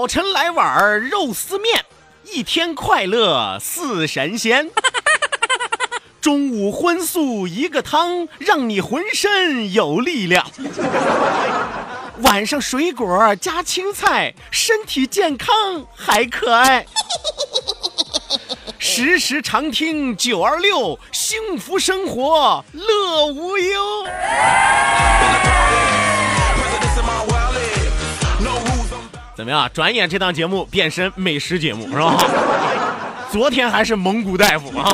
早晨来碗肉丝面，一天快乐似神仙。中午荤素一个汤，让你浑身有力量。晚上水果加青菜，身体健康还可爱。时时常听九二六，幸福生活乐无忧。怎么样？转眼这档节目变身美食节目是吧？昨天还是蒙古大夫啊，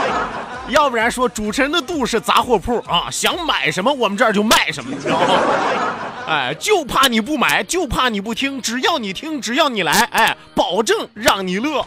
要不然说主持人的肚是杂货铺啊，想买什么我们这儿就卖什么，你知道吗？哎，就怕你不买，就怕你不听，只要你听，只要你来，哎，保证让你乐。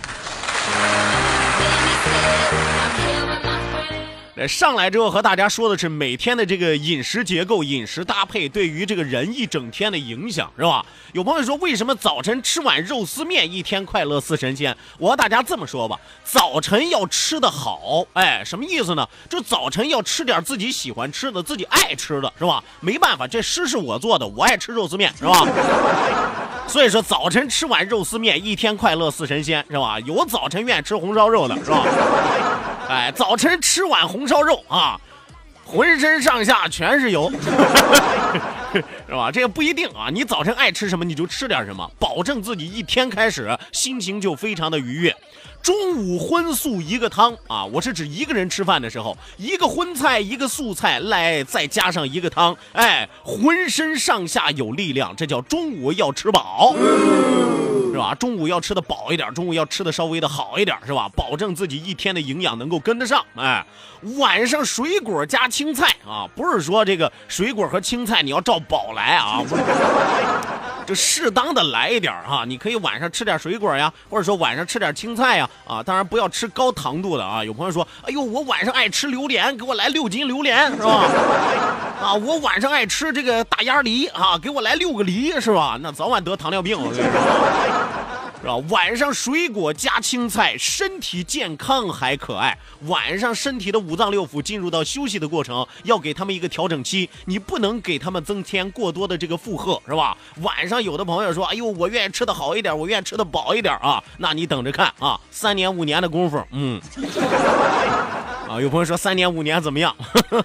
上来之后和大家说的是每天的这个饮食结构、饮食搭配对于这个人一整天的影响，是吧？有朋友说为什么早晨吃碗肉丝面一天快乐似神仙？我和大家这么说吧，早晨要吃的好，哎，什么意思呢？就早晨要吃点自己喜欢吃的、自己爱吃的，是吧？没办法，这诗是我做的，我爱吃肉丝面，是吧？所以说早晨吃碗肉丝面一天快乐似神仙，是吧？有早晨愿意吃红烧肉的，是吧？哎，早晨吃碗红烧肉啊，浑身上下全是油，是吧？这也不一定啊，你早晨爱吃什么你就吃点什么，保证自己一天开始心情就非常的愉悦。中午荤素一个汤啊，我是指一个人吃饭的时候，一个荤菜一个素菜来，再加上一个汤，哎，浑身上下有力量，这叫中午要吃饱。是吧？中午要吃的饱一点，中午要吃的稍微的好一点，是吧？保证自己一天的营养能够跟得上。哎，晚上水果加青菜啊，不是说这个水果和青菜你要照饱来啊，就适当的来一点哈。你可以晚上吃点水果呀，或者说晚上吃点青菜呀，啊，当然不要吃高糖度的啊。有朋友说，哎呦，我晚上爱吃榴莲，给我来六斤榴莲，是吧？啊，我晚上爱吃这个大鸭梨啊，给我来六个梨，是吧？那早晚得糖尿病，我跟你说。是吧？晚上水果加青菜，身体健康还可爱。晚上身体的五脏六腑进入到休息的过程，要给他们一个调整期，你不能给他们增添过多的这个负荷，是吧？晚上有的朋友说：“哎呦，我愿意吃的好一点，我愿意吃的饱一点啊。”那你等着看啊，三年五年的功夫，嗯，啊，有朋友说三年五年怎么样？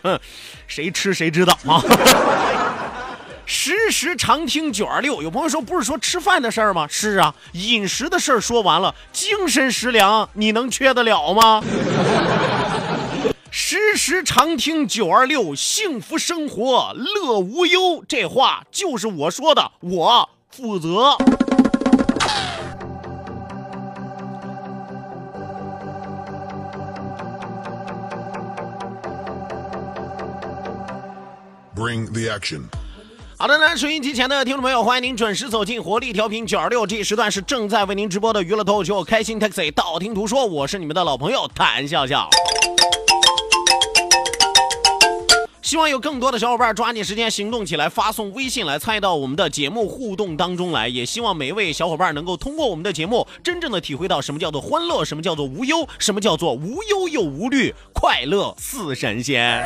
谁吃谁知道啊。时时常听九二六，有朋友说不是说吃饭的事儿吗？是啊，饮食的事儿说完了，精神食粮你能缺得了吗？时时常听九二六，幸福生活乐无忧，这话就是我说的，我负责。Bring the action. 好的呢，收音机前的听众朋友，欢迎您准时走进活力调频九二六，这一时段是正在为您直播的娱乐脱口秀《开心 Taxi》，道听途说，我是你们的老朋友谭笑笑。希望有更多的小伙伴抓紧时间行动起来，发送微信来参与到我们的节目互动当中来。也希望每一位小伙伴能够通过我们的节目，真正的体会到什么叫做欢乐，什么叫做无忧，什么叫做无忧又无虑，快乐似神仙。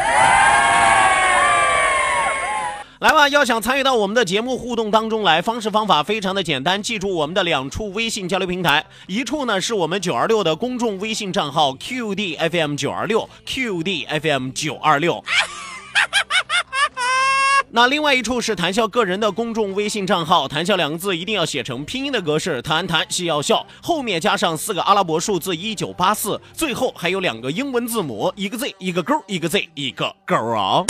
来吧，要想参与到我们的节目互动当中来，方式方法非常的简单，记住我们的两处微信交流平台，一处呢是我们九二六的公众微信账号 QDFM 九二六 QDFM 九二六。那另外一处是谈笑个人的公众微信账号，谈笑两个字一定要写成拼音的格式，谈谈戏要笑，后面加上四个阿拉伯数字一九八四，最后还有两个英文字母，一个 Z 一个勾，一个 Z 一个勾啊。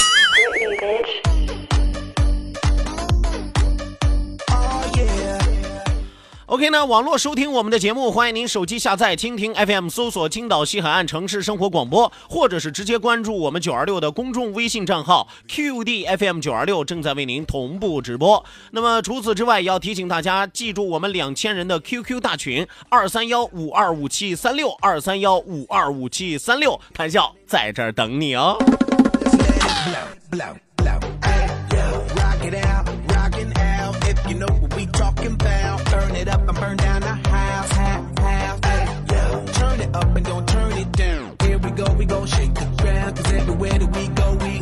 OK 呢，网络收听我们的节目，欢迎您手机下载蜻蜓 FM，搜索青岛西海岸城市生活广播，或者是直接关注我们九二六的公众微信账号 QDFM 九二六，正在为您同步直播。那么除此之外，也要提醒大家记住我们两千人的 QQ 大群二三幺五二五七三六二三幺五二五七三六，谈笑在这儿等你哦。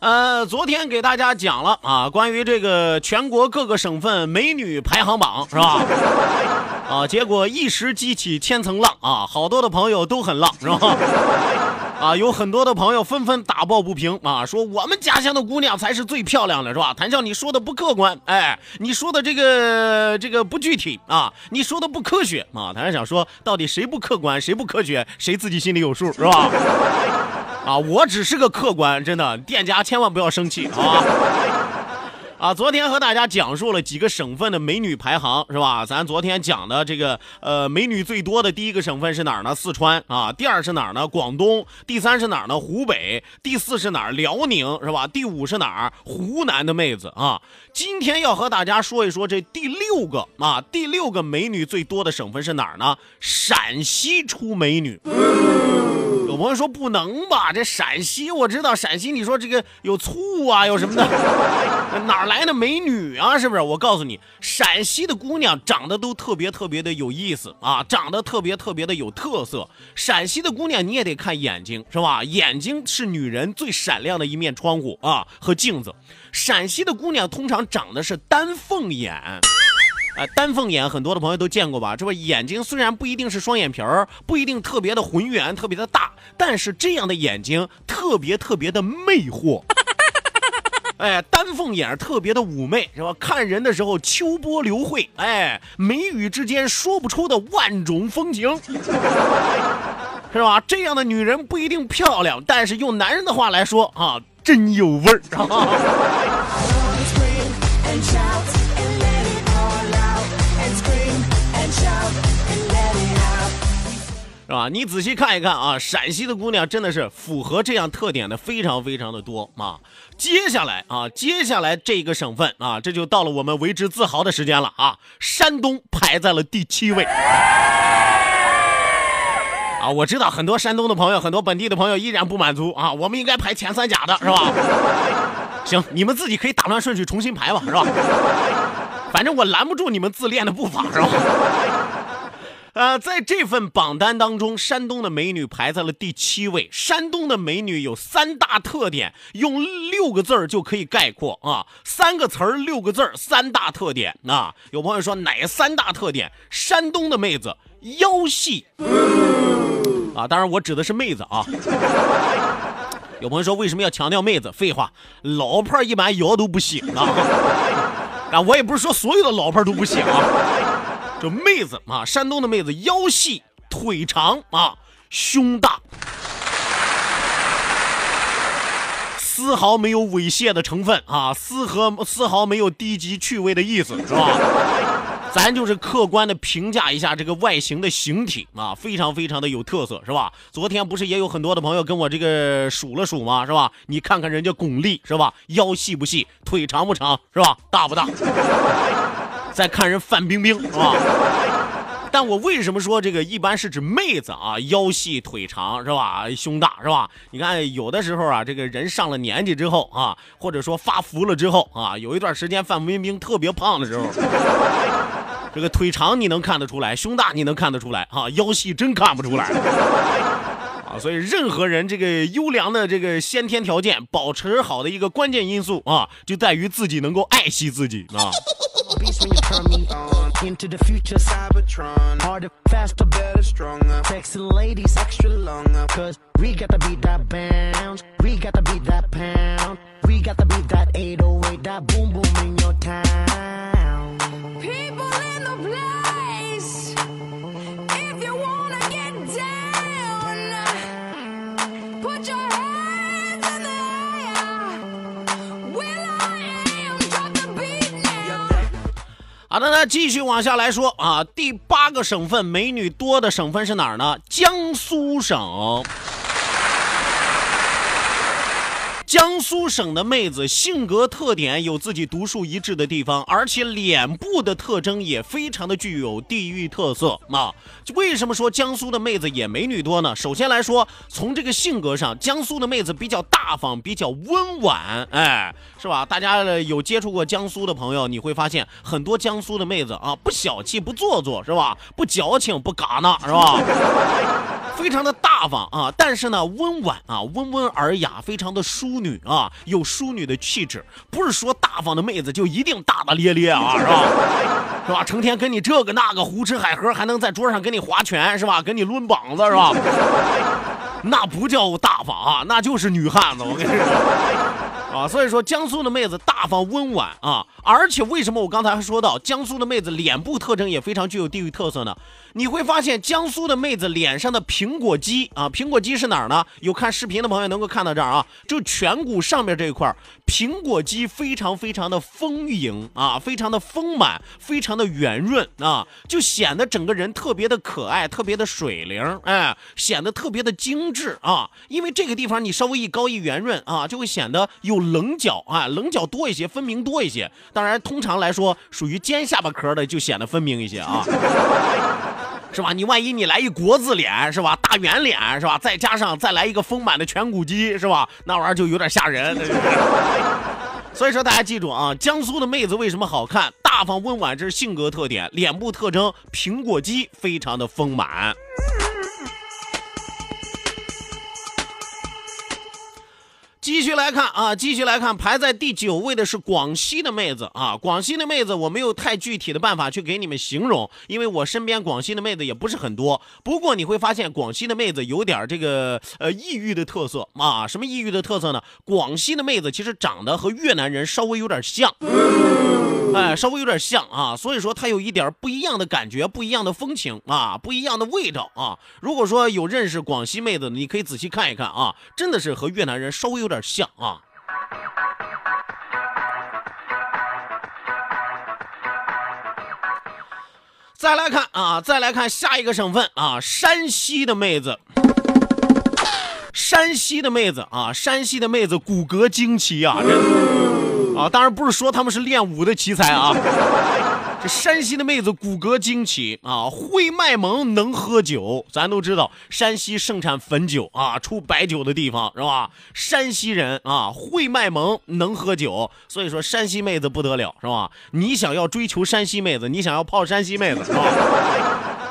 呃，昨天给大家讲了啊，关于这个全国各个省份美女排行榜是吧？啊，结果一时激起千层浪啊，好多的朋友都很浪是吧？啊，有很多的朋友纷纷打抱不平啊，说我们家乡的姑娘才是最漂亮的，是吧？谭笑，你说的不客观，哎，你说的这个这个不具体啊，你说的不科学啊。谭笑想说，到底谁不客观，谁不科学，谁自己心里有数，是吧？啊，我只是个客观，真的，店家千万不要生气啊！啊，昨天和大家讲述了几个省份的美女排行，是吧？咱昨天讲的这个，呃，美女最多的第一个省份是哪儿呢？四川啊。第二是哪儿呢？广东。第三是哪儿呢？湖北。第四是哪儿？辽宁，是吧？第五是哪儿？湖南的妹子啊。今天要和大家说一说这第六个啊，第六个美女最多的省份是哪儿呢？陕西出美女。朋友说不能吧？这陕西我知道，陕西你说这个有醋啊，有什么的，哪来的美女啊？是不是？我告诉你，陕西的姑娘长得都特别特别的有意思啊，长得特别特别的有特色。陕西的姑娘你也得看眼睛，是吧？眼睛是女人最闪亮的一面窗户啊和镜子。陕西的姑娘通常长的是丹凤眼。啊，丹凤眼很多的朋友都见过吧？这不眼睛虽然不一定是双眼皮儿，不一定特别的浑圆、特别的大，但是这样的眼睛特别特别的魅惑。哎，丹凤眼特别的妩媚，是吧？看人的时候秋波流慧，哎，眉宇之间说不出的万种风情，是吧？这样的女人不一定漂亮，但是用男人的话来说啊，真有味儿。是吧？你仔细看一看啊，陕西的姑娘真的是符合这样特点的非常非常的多啊。接下来啊，接下来这个省份啊，这就到了我们为之自豪的时间了啊。山东排在了第七位。啊，我知道很多山东的朋友，很多本地的朋友依然不满足啊，我们应该排前三甲的是吧？行，你们自己可以打乱顺序重新排吧，是吧？反正我拦不住你们自恋的步伐，是吧？呃，在这份榜单当中，山东的美女排在了第七位。山东的美女有三大特点，用六个字儿就可以概括啊，三个词儿，六个字儿，三大特点啊。有朋友说哪三大特点？山东的妹子腰细啊，当然我指的是妹子啊。有朋友说为什么要强调妹子？废话，老婆一般腰都不细啊。啊，我也不是说所有的老婆都不细啊。这妹子啊，山东的妹子腰细腿长啊，胸大，丝毫没有猥亵的成分啊，丝毫丝毫没有低级趣味的意思，是吧？咱就是客观的评价一下这个外形的形体啊，非常非常的有特色，是吧？昨天不是也有很多的朋友跟我这个数了数吗？是吧？你看看人家巩俐，是吧？腰细不细，腿长不长，是吧？大不大？在看人范冰冰，是吧？但我为什么说这个一般是指妹子啊？腰细腿长是吧？胸大是吧？你看有的时候啊，这个人上了年纪之后啊，或者说发福了之后啊，有一段时间范冰冰特别胖的时候，这个腿长你能看得出来，胸大你能看得出来啊，腰细真看不出来。啊，所以任何人这个优良的这个先天条件保持好的一个关键因素啊，就在于自己能够爱惜自己啊。Turn me on into the future Cybertron. Harder, faster, better, stronger. Sexy ladies, extra longer. Cause we got to beat that bounce. We got to beat that pound. We got to beat that 808, that boom boom in your town. People in the place. If you wanna get down, put your 好的，那继续往下来说啊，第八个省份美女多的省份是哪儿呢？江苏省。江苏省的妹子性格特点有自己独树一帜的地方，而且脸部的特征也非常的具有地域特色啊。为什么说江苏的妹子也美女多呢？首先来说，从这个性格上，江苏的妹子比较大方，比较温婉，哎，是吧？大家有接触过江苏的朋友，你会发现很多江苏的妹子啊，不小气，不做作，是吧？不矫情，不嘎呐，是吧？非常的大大方啊，但是呢，温婉啊，温文尔雅，非常的淑女啊，有淑女的气质。不是说大方的妹子就一定大大咧咧啊，是吧？是吧？成天跟你这个那个胡吃海喝，还能在桌上跟你划拳，是吧？跟你抡膀子，是吧？那不叫大方啊，那就是女汉子。我跟你说。啊，所以说江苏的妹子大方温婉啊，而且为什么我刚才还说到江苏的妹子脸部特征也非常具有地域特色呢？你会发现江苏的妹子脸上的苹果肌啊，苹果肌是哪儿呢？有看视频的朋友能够看到这儿啊，就颧骨上面这一块儿苹果肌非常非常的丰盈啊，非常的丰满，非常的圆润啊，就显得整个人特别的可爱，特别的水灵，哎，显得特别的精致啊。因为这个地方你稍微一高一圆润啊，就会显得有棱角啊，棱角多一些，分明多一些。当然，通常来说，属于尖下巴壳的就显得分明一些啊。是吧？你万一你来一国字脸，是吧？大圆脸，是吧？再加上再来一个丰满的颧骨肌，是吧？那玩意儿就有点吓人。所以说，大家记住啊，江苏的妹子为什么好看？大方温婉，这是性格特点；脸部特征，苹果肌非常的丰满。继续来看啊，继续来看，排在第九位的是广西的妹子啊。广西的妹子我没有太具体的办法去给你们形容，因为我身边广西的妹子也不是很多。不过你会发现广西的妹子有点这个呃异域的特色啊。什么异域的特色呢？广西的妹子其实长得和越南人稍微有点像。哎，稍微有点像啊，所以说它有一点不一样的感觉，不一样的风情啊，不一样的味道啊。如果说有认识广西妹子的，你可以仔细看一看啊，真的是和越南人稍微有点像啊。再来看啊，再来看下一个省份啊，山西的妹子。山西的妹子啊，山西的妹子骨骼惊奇啊，真的啊，当然不是说他们是练武的奇才啊。这山西的妹子骨骼惊奇啊，会卖萌，能喝酒。咱都知道山西盛产汾酒啊，出白酒的地方是吧？山西人啊，会卖萌，能喝酒，所以说山西妹子不得了是吧？你想要追求山西妹子，你想要泡山西妹子是吧？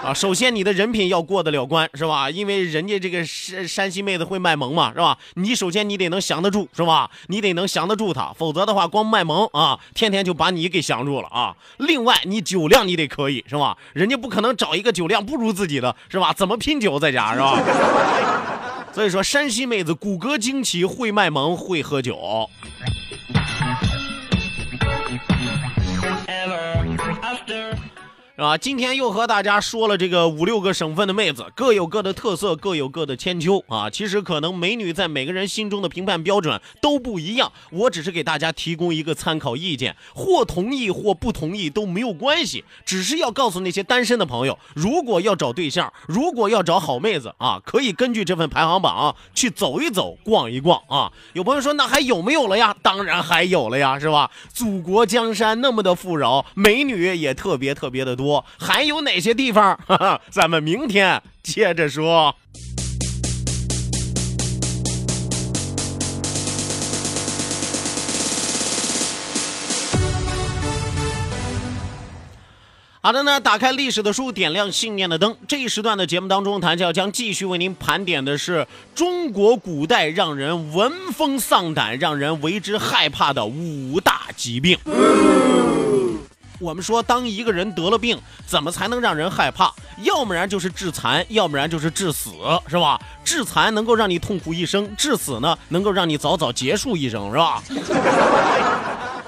啊，首先你的人品要过得了关，是吧？因为人家这个山山西妹子会卖萌嘛，是吧？你首先你得能降得住，是吧？你得能降得住她，否则的话，光卖萌啊，天天就把你给降住了啊。另外，你酒量你得可以，是吧？人家不可能找一个酒量不如自己的，是吧？怎么拼酒在家，是吧？所以说，山西妹子骨骼惊奇，会卖萌，会喝酒。是吧？今天又和大家说了这个五六个省份的妹子，各有各的特色，各有各的千秋啊。其实可能美女在每个人心中的评判标准都不一样，我只是给大家提供一个参考意见，或同意或不同意都没有关系，只是要告诉那些单身的朋友，如果要找对象，如果要找好妹子啊，可以根据这份排行榜、去走一走、逛一逛啊。有朋友说，那还有没有了呀？当然还有了呀，是吧？祖国江山那么的富饶，美女也特别特别的多还有哪些地方？哈哈，咱们明天接着说。好的呢，打开历史的书，点亮信念的灯。这一时段的节目当中，谭笑将继续为您盘点的是中国古代让人闻风丧胆、让人为之害怕的五大疾病。我们说，当一个人得了病，怎么才能让人害怕？要不然就是致残，要不然就是致死，是吧？致残能够让你痛苦一生，致死呢，能够让你早早结束一生，是吧？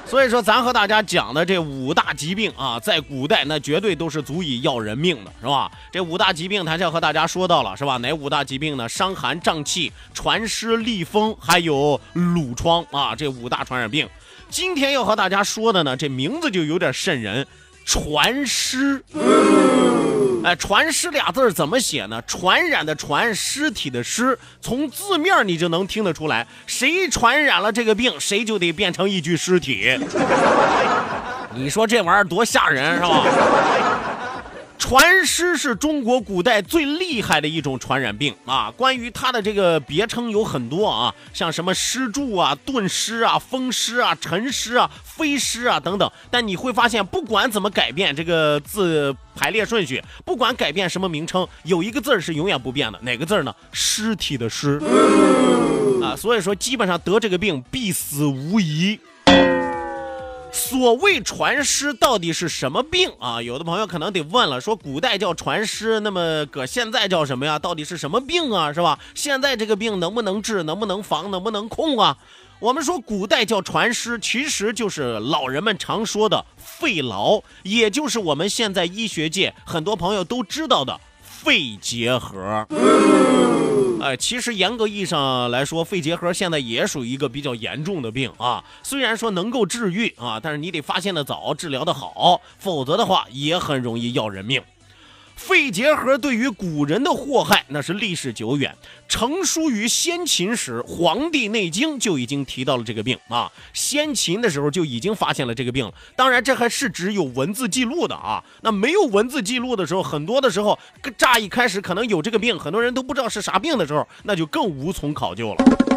所以说，咱和大家讲的这五大疾病啊，在古代那绝对都是足以要人命的，是吧？这五大疾病，咱就和大家说到了，是吧？哪五大疾病呢？伤寒、胀气、传湿、痢风，还有褥疮啊，这五大传染病。今天要和大家说的呢，这名字就有点瘆人，传尸。哎，传尸俩字儿怎么写呢？传染的传，尸体的尸，从字面你就能听得出来，谁传染了这个病，谁就得变成一具尸体。你说这玩意儿多吓人，是吧？传湿是中国古代最厉害的一种传染病啊！关于它的这个别称有很多啊，像什么湿柱啊、顿湿啊、风湿啊、沉湿啊、飞湿啊等等。但你会发现，不管怎么改变这个字排列顺序，不管改变什么名称，有一个字儿是永远不变的，哪个字儿呢？尸体的尸啊！所以说，基本上得这个病必死无疑。所谓传湿到底是什么病啊？有的朋友可能得问了，说古代叫传湿，那么搁现在叫什么呀？到底是什么病啊？是吧？现在这个病能不能治？能不能防？能不能控啊？我们说古代叫传湿，其实就是老人们常说的肺痨，也就是我们现在医学界很多朋友都知道的肺结核。哎，其实严格意义上来说，肺结核现在也属于一个比较严重的病啊。虽然说能够治愈啊，但是你得发现的早，治疗的好，否则的话也很容易要人命。肺结核对于古人的祸害那是历史久远，成书于先秦时，《黄帝内经》就已经提到了这个病啊。先秦的时候就已经发现了这个病了，当然这还是指有文字记录的啊。那没有文字记录的时候，很多的时候，乍一开始可能有这个病，很多人都不知道是啥病的时候，那就更无从考究了。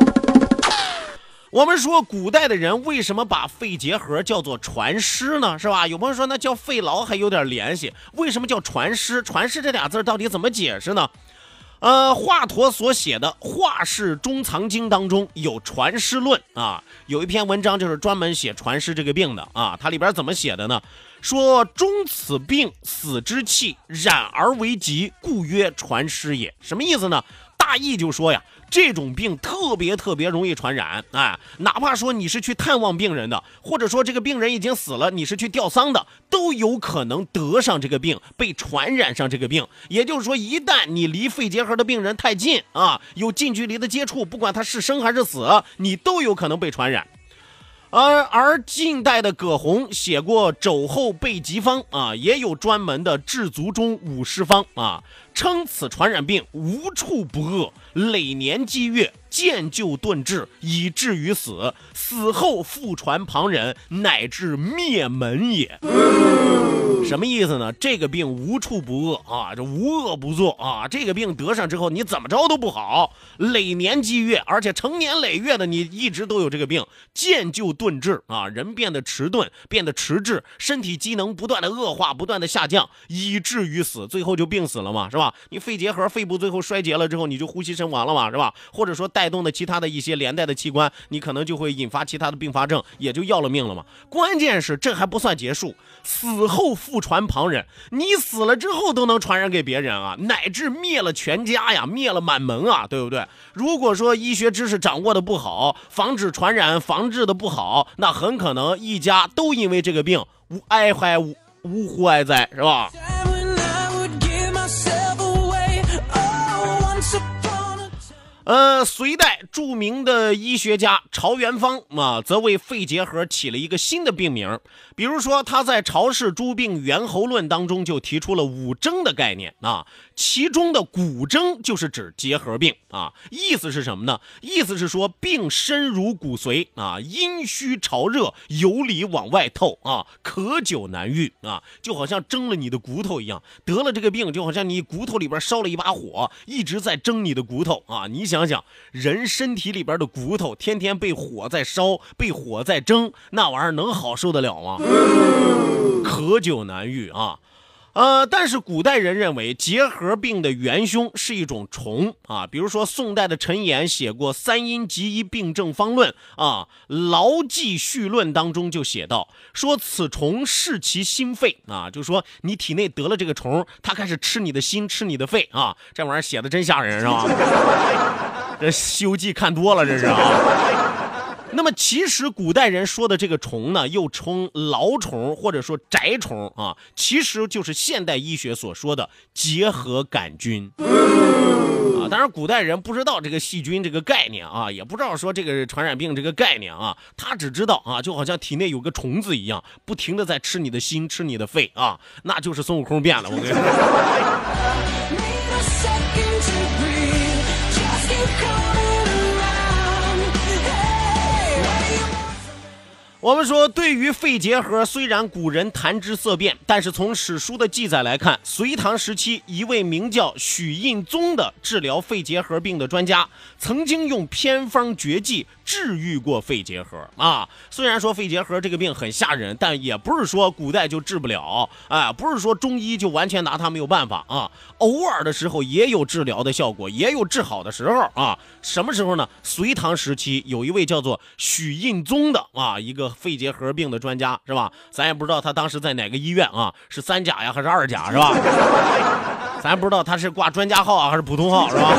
我们说古代的人为什么把肺结核叫做传尸呢？是吧？有朋友说那叫肺痨还有点联系，为什么叫传尸？传尸这俩字到底怎么解释呢？呃，华佗所写的《华氏中藏经》当中有传尸论啊，有一篇文章就是专门写传尸这个病的啊。它里边怎么写的呢？说中此病死之气染而为疾，故曰传尸也。什么意思呢？大意就说呀。这种病特别特别容易传染，哎，哪怕说你是去探望病人的，或者说这个病人已经死了，你是去吊丧的，都有可能得上这个病，被传染上这个病。也就是说，一旦你离肺结核的病人太近啊，有近距离的接触，不管他是生还是死，你都有可能被传染。而而近代的葛洪写过《肘后备急方》啊，也有专门的治足中五十方啊，称此传染病无处不恶，累年积月，渐就顿治，以至于死。死后复传旁人，乃至灭门也。什么意思呢？这个病无处不恶啊，这无恶不作啊。这个病得上之后，你怎么着都不好，累年积月，而且成年累月的，你一直都有这个病，见就顿滞啊，人变得迟钝，变得迟滞，身体机能不断的恶化，不断的下降，以至于死，最后就病死了嘛，是吧？你肺结核，肺部最后衰竭了之后，你就呼吸身亡了嘛，是吧？或者说带带动的其他的一些连带的器官，你可能就会引发其他的并发症，也就要了命了嘛。关键是这还不算结束，死后复传旁人，你死了之后都能传染给别人啊，乃至灭了全家呀，灭了满门啊，对不对？如果说医学知识掌握的不好，防止传染防治的不好，那很可能一家都因为这个病无哀怀无呜呼哀哉，是吧？呃，隋代著名的医学家朝元方啊，则为肺结核起了一个新的病名。比如说，他在《曹氏诸病源候论》当中就提出了五征的概念啊，其中的骨征就是指结核病啊。意思是什么呢？意思是说病深入骨髓啊，阴虚潮热，由里往外透啊，可久难愈啊，就好像蒸了你的骨头一样。得了这个病，就好像你骨头里边烧了一把火，一直在蒸你的骨头啊。你想想，人身体里边的骨头天天被火在烧，被火在蒸，那玩意儿能好受得了吗？可久难愈啊。呃，但是古代人认为结核病的元凶是一种虫啊，比如说宋代的陈寅写过《三阴集一病症方论》啊，《劳记序论》当中就写到，说此虫噬其心肺啊，就说你体内得了这个虫，它开始吃你的心，吃你的肺啊，这玩意儿写的真吓人是吧？这《西游记》看多了这是啊。那么其实古代人说的这个虫呢，又称劳虫或者说宅虫啊，其实就是现代医学所说的结核杆菌啊。当然，古代人不知道这个细菌这个概念啊，也不知道说这个传染病这个概念啊，他只知道啊，就好像体内有个虫子一样，不停的在吃你的心，吃你的肺啊，那就是孙悟空变了。我跟你说。我们说，对于肺结核，虽然古人谈之色变，但是从史书的记载来看，隋唐时期一位名叫许印宗的治疗肺结核病的专家，曾经用偏方绝技治愈过肺结核啊。虽然说肺结核这个病很吓人，但也不是说古代就治不了，哎，不是说中医就完全拿它没有办法啊。偶尔的时候也有治疗的效果，也有治好的时候啊。什么时候呢？隋唐时期有一位叫做许印宗的啊，一个肺结核病的专家是吧？咱也不知道他当时在哪个医院啊，是三甲呀还是二甲是吧？咱不知道他是挂专家号啊还是普通号是吧？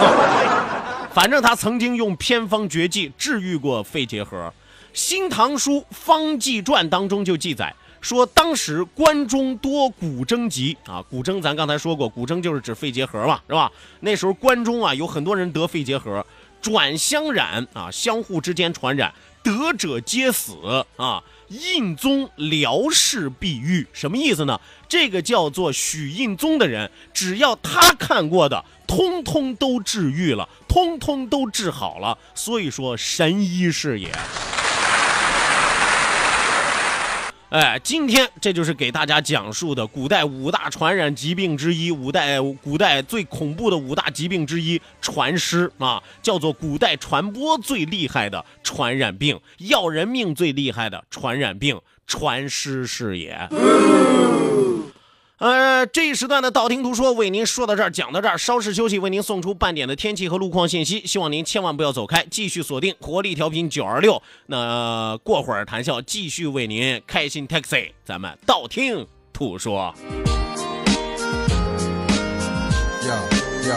反正他曾经用偏方绝技治愈过肺结核。《新唐书·方剂传》当中就记载说，当时关中多古筝疾啊，古筝咱刚才说过，古筝就是指肺结核嘛，是吧？那时候关中啊有很多人得肺结核，转相染啊，相互之间传染，得者皆死啊。印宗疗世必愈，什么意思呢？这个叫做许印宗的人，只要他看过的，通通都治愈了，通通都治好了。所以说，神医是也。哎，今天这就是给大家讲述的古代五大传染疾病之一，五代古代最恐怖的五大疾病之一——传尸啊，叫做古代传播最厉害的传染病，要人命最厉害的传染病，传尸是也。呃，这一时段的道听途说为您说到这儿，讲到这儿，稍事休息，为您送出半点的天气和路况信息。希望您千万不要走开，继续锁定活力调频九二六。那过会儿谈笑，继续为您开心 taxi，咱们道听途说。Yo, yo.